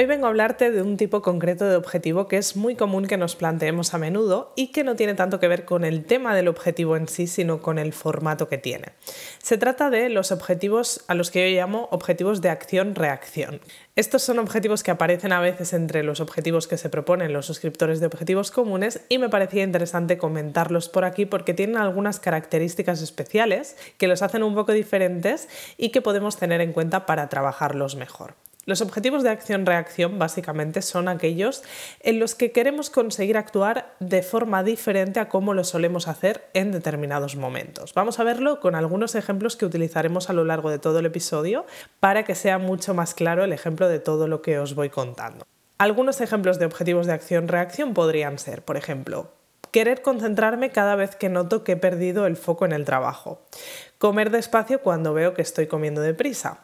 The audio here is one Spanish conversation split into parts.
Hoy vengo a hablarte de un tipo concreto de objetivo que es muy común que nos planteemos a menudo y que no tiene tanto que ver con el tema del objetivo en sí, sino con el formato que tiene. Se trata de los objetivos a los que yo llamo objetivos de acción-reacción. Estos son objetivos que aparecen a veces entre los objetivos que se proponen los suscriptores de objetivos comunes y me parecía interesante comentarlos por aquí porque tienen algunas características especiales que los hacen un poco diferentes y que podemos tener en cuenta para trabajarlos mejor. Los objetivos de acción-reacción básicamente son aquellos en los que queremos conseguir actuar de forma diferente a como lo solemos hacer en determinados momentos. Vamos a verlo con algunos ejemplos que utilizaremos a lo largo de todo el episodio para que sea mucho más claro el ejemplo de todo lo que os voy contando. Algunos ejemplos de objetivos de acción-reacción podrían ser, por ejemplo, querer concentrarme cada vez que noto que he perdido el foco en el trabajo, comer despacio cuando veo que estoy comiendo deprisa,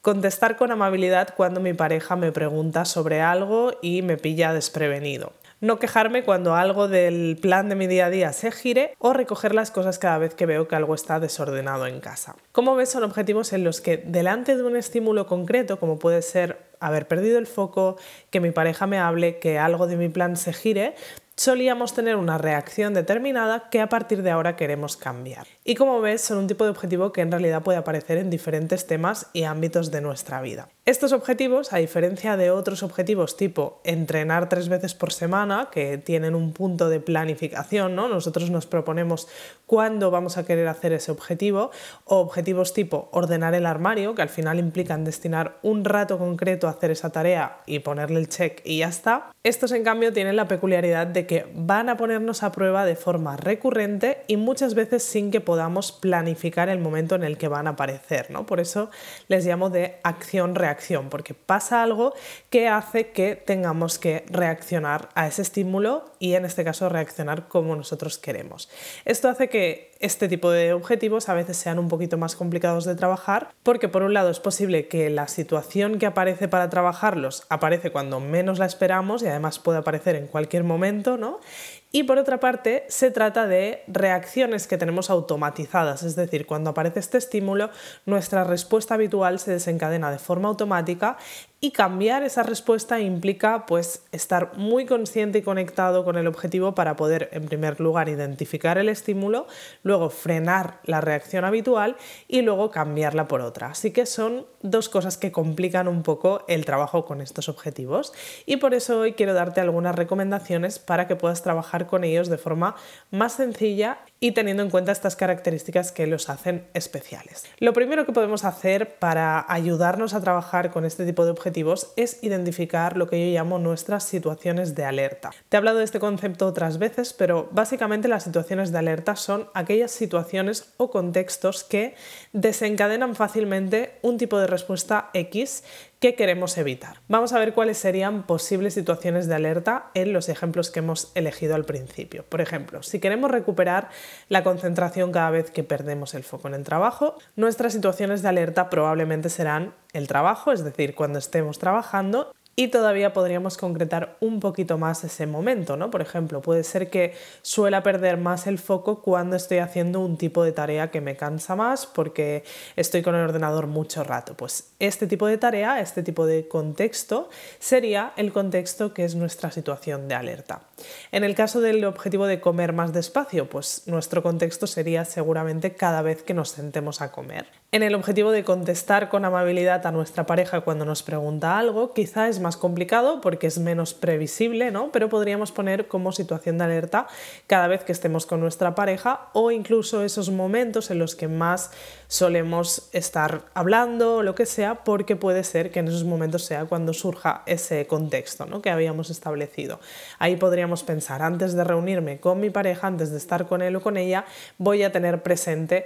Contestar con amabilidad cuando mi pareja me pregunta sobre algo y me pilla desprevenido. No quejarme cuando algo del plan de mi día a día se gire o recoger las cosas cada vez que veo que algo está desordenado en casa. Como ves, son objetivos en los que delante de un estímulo concreto, como puede ser haber perdido el foco, que mi pareja me hable, que algo de mi plan se gire, solíamos tener una reacción determinada que a partir de ahora queremos cambiar. Y como ves, son un tipo de objetivo que en realidad puede aparecer en diferentes temas y ámbitos de nuestra vida. Estos objetivos, a diferencia de otros objetivos tipo entrenar tres veces por semana, que tienen un punto de planificación, ¿no? nosotros nos proponemos cuándo vamos a querer hacer ese objetivo, o objetivos tipo ordenar el armario, que al final implican destinar un rato concreto a hacer esa tarea y ponerle el check y ya está. Estos en cambio tienen la peculiaridad de que van a ponernos a prueba de forma recurrente y muchas veces sin que podamos planificar el momento en el que van a aparecer. ¿no? Por eso les llamo de acción-reacción porque pasa algo que hace que tengamos que reaccionar a ese estímulo y en este caso reaccionar como nosotros queremos. Esto hace que este tipo de objetivos a veces sean un poquito más complicados de trabajar porque por un lado es posible que la situación que aparece para trabajarlos aparece cuando menos la esperamos y además puede aparecer en cualquier momento, ¿no? Y por otra parte, se trata de reacciones que tenemos automatizadas, es decir, cuando aparece este estímulo, nuestra respuesta habitual se desencadena de forma automática y cambiar esa respuesta implica pues estar muy consciente y conectado con el objetivo para poder en primer lugar identificar el estímulo, luego frenar la reacción habitual y luego cambiarla por otra. Así que son dos cosas que complican un poco el trabajo con estos objetivos. Y por eso hoy quiero darte algunas recomendaciones para que puedas trabajar con ellos de forma más sencilla y teniendo en cuenta estas características que los hacen especiales. Lo primero que podemos hacer para ayudarnos a trabajar con este tipo de objetivos es identificar lo que yo llamo nuestras situaciones de alerta. Te he hablado de este concepto otras veces, pero básicamente las situaciones de alerta son aquellas situaciones o contextos que desencadenan fácilmente un tipo de respuesta X ¿Qué queremos evitar? Vamos a ver cuáles serían posibles situaciones de alerta en los ejemplos que hemos elegido al principio. Por ejemplo, si queremos recuperar la concentración cada vez que perdemos el foco en el trabajo, nuestras situaciones de alerta probablemente serán el trabajo, es decir, cuando estemos trabajando, y todavía podríamos concretar un poquito más ese momento, ¿no? Por ejemplo, puede ser que suela perder más el foco cuando estoy haciendo un tipo de tarea que me cansa más porque estoy con el ordenador mucho rato. Pues este tipo de tarea, este tipo de contexto sería el contexto que es nuestra situación de alerta. En el caso del objetivo de comer más despacio, pues nuestro contexto sería seguramente cada vez que nos sentemos a comer. En el objetivo de contestar con amabilidad a nuestra pareja cuando nos pregunta algo, quizá es más complicado porque es menos previsible, ¿no? Pero podríamos poner como situación de alerta cada vez que estemos con nuestra pareja o incluso esos momentos en los que más solemos estar hablando o lo que sea, porque puede ser que en esos momentos sea cuando surja ese contexto ¿no? que habíamos establecido. Ahí podríamos pensar, antes de reunirme con mi pareja, antes de estar con él o con ella, voy a tener presente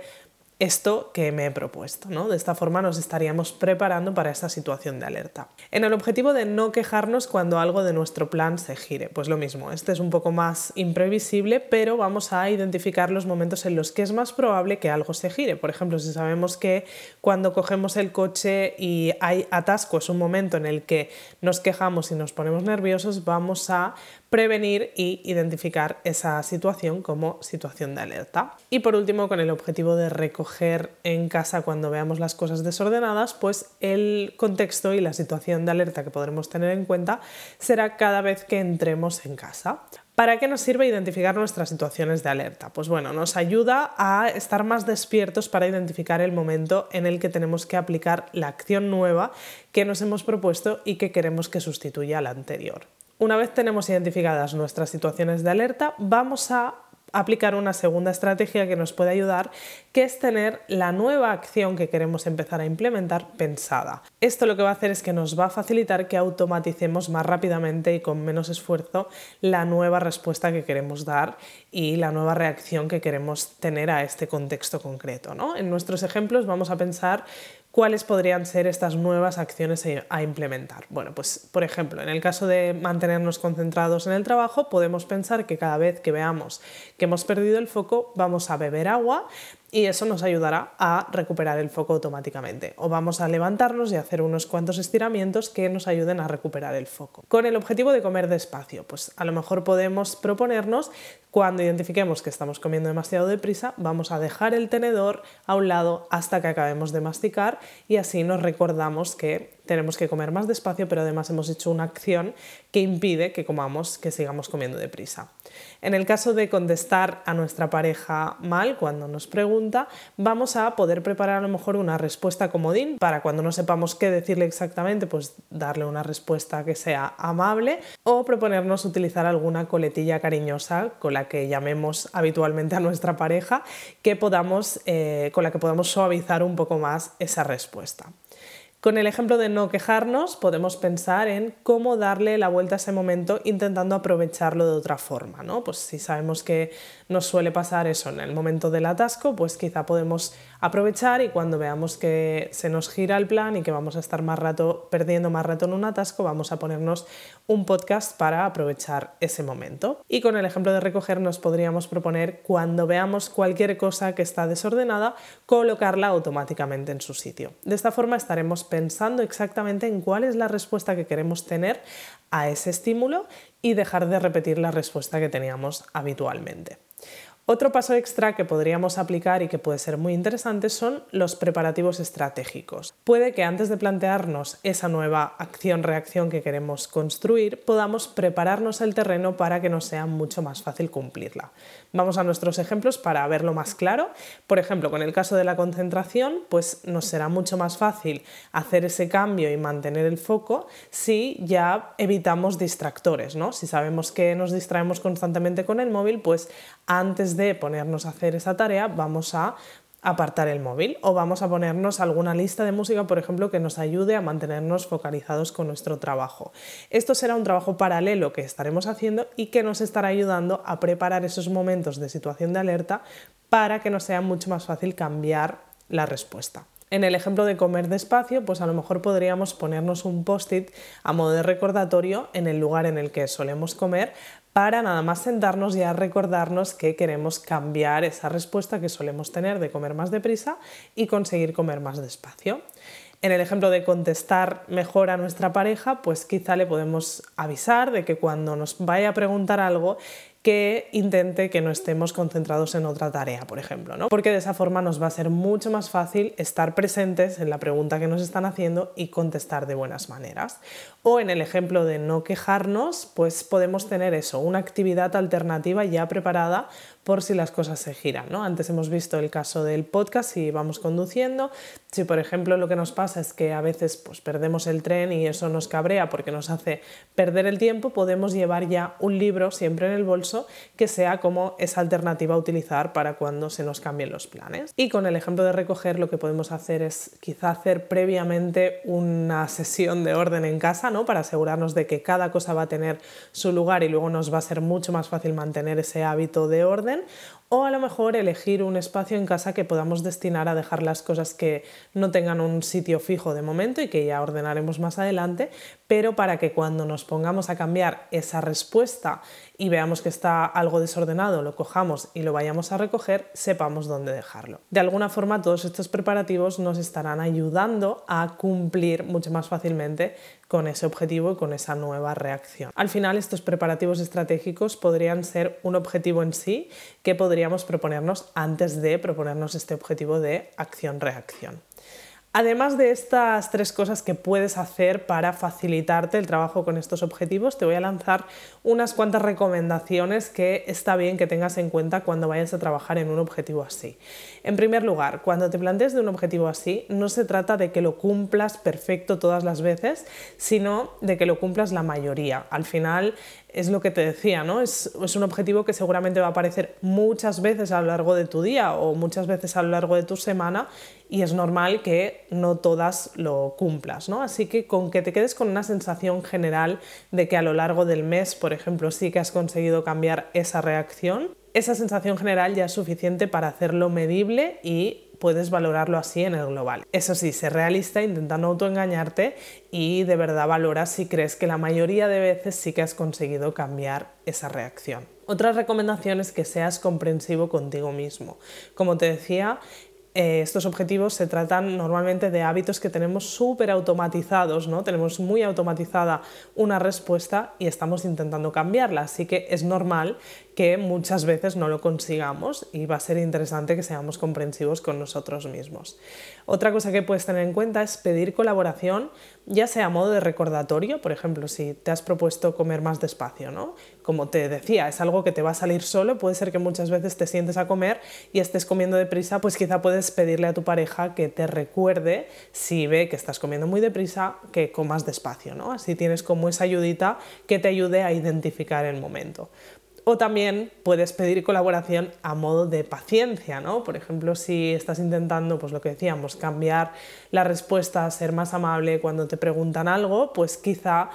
esto que me he propuesto. ¿no? De esta forma nos estaríamos preparando para esta situación de alerta. En el objetivo de no quejarnos cuando algo de nuestro plan se gire, pues lo mismo, este es un poco más imprevisible, pero vamos a identificar los momentos en los que es más probable que algo se gire. Por ejemplo, si sabemos que cuando cogemos el coche y hay atasco es un momento en el que nos quejamos y nos ponemos nerviosos, vamos a prevenir y identificar esa situación como situación de alerta. Y por último, con el objetivo de recoger en casa cuando veamos las cosas desordenadas, pues el contexto y la situación de alerta que podremos tener en cuenta será cada vez que entremos en casa. ¿Para qué nos sirve identificar nuestras situaciones de alerta? Pues bueno, nos ayuda a estar más despiertos para identificar el momento en el que tenemos que aplicar la acción nueva que nos hemos propuesto y que queremos que sustituya a la anterior. Una vez tenemos identificadas nuestras situaciones de alerta, vamos a aplicar una segunda estrategia que nos puede ayudar, que es tener la nueva acción que queremos empezar a implementar pensada. Esto lo que va a hacer es que nos va a facilitar que automaticemos más rápidamente y con menos esfuerzo la nueva respuesta que queremos dar y la nueva reacción que queremos tener a este contexto concreto. ¿no? En nuestros ejemplos vamos a pensar ¿Cuáles podrían ser estas nuevas acciones a implementar? Bueno, pues por ejemplo, en el caso de mantenernos concentrados en el trabajo, podemos pensar que cada vez que veamos que hemos perdido el foco, vamos a beber agua y eso nos ayudará a recuperar el foco automáticamente. O vamos a levantarnos y hacer unos cuantos estiramientos que nos ayuden a recuperar el foco. Con el objetivo de comer despacio, pues a lo mejor podemos proponernos cuando identifiquemos que estamos comiendo demasiado deprisa, vamos a dejar el tenedor a un lado hasta que acabemos de masticar y así nos recordamos que tenemos que comer más despacio, pero además hemos hecho una acción que impide que comamos, que sigamos comiendo deprisa. En el caso de contestar a nuestra pareja mal cuando nos pregunta, vamos a poder preparar a lo mejor una respuesta comodín para cuando no sepamos qué decirle exactamente, pues darle una respuesta que sea amable o proponernos utilizar alguna coletilla cariñosa con la que llamemos habitualmente a nuestra pareja que podamos, eh, con la que podamos suavizar un poco más esa respuesta. Con el ejemplo de no quejarnos, podemos pensar en cómo darle la vuelta a ese momento intentando aprovecharlo de otra forma. ¿no? Pues si sabemos que nos suele pasar eso en el momento del atasco, pues quizá podemos aprovechar y cuando veamos que se nos gira el plan y que vamos a estar más rato perdiendo más rato en un atasco, vamos a ponernos un podcast para aprovechar ese momento. Y con el ejemplo de recoger nos podríamos proponer cuando veamos cualquier cosa que está desordenada, colocarla automáticamente en su sitio. De esta forma estaremos pensando exactamente en cuál es la respuesta que queremos tener a ese estímulo y dejar de repetir la respuesta que teníamos habitualmente. Otro paso extra que podríamos aplicar y que puede ser muy interesante son los preparativos estratégicos. Puede que antes de plantearnos esa nueva acción-reacción que queremos construir, podamos prepararnos el terreno para que nos sea mucho más fácil cumplirla. Vamos a nuestros ejemplos para verlo más claro. Por ejemplo, con el caso de la concentración, pues nos será mucho más fácil hacer ese cambio y mantener el foco si ya evitamos distractores, ¿no? Si sabemos que nos distraemos constantemente con el móvil, pues antes de ponernos a hacer esa tarea, vamos a apartar el móvil o vamos a ponernos alguna lista de música, por ejemplo, que nos ayude a mantenernos focalizados con nuestro trabajo. Esto será un trabajo paralelo que estaremos haciendo y que nos estará ayudando a preparar esos momentos de situación de alerta para que nos sea mucho más fácil cambiar la respuesta. En el ejemplo de comer despacio, pues a lo mejor podríamos ponernos un post-it a modo de recordatorio en el lugar en el que solemos comer para nada más sentarnos y a recordarnos que queremos cambiar esa respuesta que solemos tener de comer más deprisa y conseguir comer más despacio. En el ejemplo de contestar mejor a nuestra pareja, pues quizá le podemos avisar de que cuando nos vaya a preguntar algo, que intente que no estemos concentrados en otra tarea, por ejemplo, ¿no? Porque de esa forma nos va a ser mucho más fácil estar presentes en la pregunta que nos están haciendo y contestar de buenas maneras. O en el ejemplo de no quejarnos, pues podemos tener eso, una actividad alternativa ya preparada por si las cosas se giran. ¿no? Antes hemos visto el caso del podcast si vamos conduciendo. Si por ejemplo lo que nos pasa es que a veces pues, perdemos el tren y eso nos cabrea porque nos hace perder el tiempo, podemos llevar ya un libro siempre en el bolso que sea como esa alternativa a utilizar para cuando se nos cambien los planes. Y con el ejemplo de recoger lo que podemos hacer es quizá hacer previamente una sesión de orden en casa ¿no? para asegurarnos de que cada cosa va a tener su lugar y luego nos va a ser mucho más fácil mantener ese hábito de orden o a lo mejor elegir un espacio en casa que podamos destinar a dejar las cosas que no tengan un sitio fijo de momento y que ya ordenaremos más adelante, pero para que cuando nos pongamos a cambiar esa respuesta y veamos que está algo desordenado, lo cojamos y lo vayamos a recoger, sepamos dónde dejarlo. De alguna forma todos estos preparativos nos estarán ayudando a cumplir mucho más fácilmente con ese objetivo y con esa nueva reacción. Al final estos preparativos estratégicos podrían ser un objetivo en sí que podríamos proponernos antes de proponernos este objetivo de acción-reacción. Además de estas tres cosas que puedes hacer para facilitarte el trabajo con estos objetivos, te voy a lanzar unas cuantas recomendaciones que está bien que tengas en cuenta cuando vayas a trabajar en un objetivo así. En primer lugar, cuando te plantees de un objetivo así, no se trata de que lo cumplas perfecto todas las veces, sino de que lo cumplas la mayoría. Al final, es lo que te decía, ¿no? Es, un objetivo que seguramente va a aparecer muchas veces a lo largo de tu día o muchas veces a lo largo de tu semana y es normal que no todas lo cumplas, ¿no? Así que con que te quedes con una sensación general de que a lo largo del mes, por ejemplo, sí que has conseguido cambiar esa reacción, esa sensación general ya es suficiente para hacerlo medible y puedes valorarlo así en el global. Eso sí, sé realista, intenta no autoengañarte y de verdad valora si crees que la mayoría de veces sí que has conseguido cambiar esa reacción. Otra recomendación es que seas comprensivo contigo mismo. Como te decía, eh, estos objetivos se tratan normalmente de hábitos que tenemos súper automatizados, ¿no? Tenemos muy automatizada una respuesta y estamos intentando cambiarla, así que es normal que muchas veces no lo consigamos y va a ser interesante que seamos comprensivos con nosotros mismos. Otra cosa que puedes tener en cuenta es pedir colaboración, ya sea a modo de recordatorio, por ejemplo, si te has propuesto comer más despacio, ¿no? Como te decía, es algo que te va a salir solo, puede ser que muchas veces te sientes a comer y estés comiendo deprisa, pues quizá puedes pedirle a tu pareja que te recuerde si ve que estás comiendo muy deprisa, que comas despacio, ¿no? Así tienes como esa ayudita que te ayude a identificar el momento. O también puedes pedir colaboración a modo de paciencia, ¿no? Por ejemplo, si estás intentando, pues lo que decíamos, cambiar la respuesta, ser más amable cuando te preguntan algo, pues quizá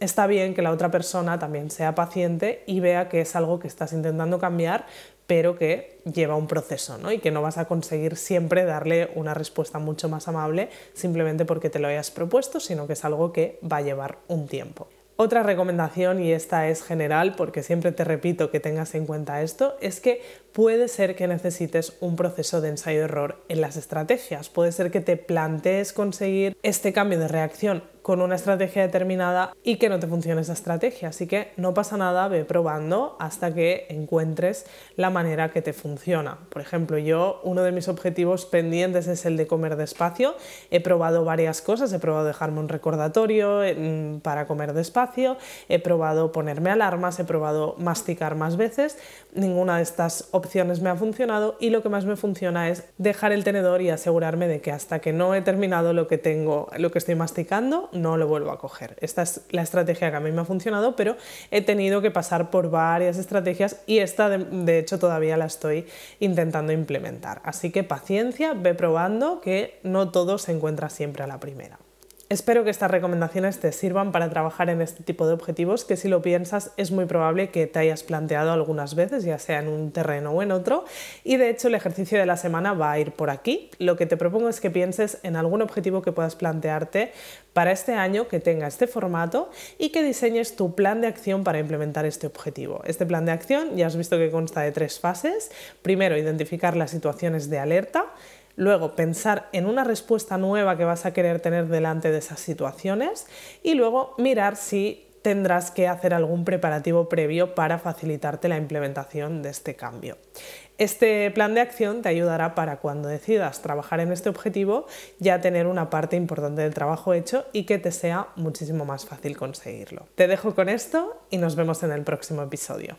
está bien que la otra persona también sea paciente y vea que es algo que estás intentando cambiar, pero que lleva un proceso, ¿no? Y que no vas a conseguir siempre darle una respuesta mucho más amable simplemente porque te lo hayas propuesto, sino que es algo que va a llevar un tiempo. Otra recomendación, y esta es general porque siempre te repito que tengas en cuenta esto, es que puede ser que necesites un proceso de ensayo-error en las estrategias. Puede ser que te plantees conseguir este cambio de reacción con una estrategia determinada y que no te funcione esa estrategia. Así que no pasa nada, ve probando hasta que encuentres la manera que te funciona. Por ejemplo, yo uno de mis objetivos pendientes es el de comer despacio. He probado varias cosas, he probado dejarme un recordatorio mm, para comer despacio, he probado ponerme alarmas, he probado masticar más veces. Ninguna de estas opciones me ha funcionado y lo que más me funciona es dejar el tenedor y asegurarme de que hasta que no he terminado lo que tengo, lo que estoy masticando, no lo vuelvo a coger. Esta es la estrategia que a mí me ha funcionado, pero he tenido que pasar por varias estrategias y esta de, hecho todavía la estoy intentando implementar. Así que paciencia, ve probando que no todo se encuentra siempre a la primera. Espero que estas recomendaciones te sirvan para trabajar en este tipo de objetivos que si lo piensas es muy probable que te hayas planteado algunas veces, ya sea en un terreno o en otro. Y de hecho el ejercicio de la semana va a ir por aquí. Lo que te propongo es que pienses en algún objetivo que puedas plantearte para este año que tenga este formato y que diseñes tu plan de acción para implementar este objetivo. Este plan de acción ya has visto que consta de tres fases. Primero, identificar las situaciones de alerta. Luego, pensar en una respuesta nueva que vas a querer tener delante de esas situaciones y luego mirar si tendrás que hacer algún preparativo previo para facilitarte la implementación de este cambio. Este plan de acción te ayudará para cuando decidas trabajar en este objetivo ya tener una parte importante del trabajo hecho y que te sea muchísimo más fácil conseguirlo. Te dejo con esto y nos vemos en el próximo episodio.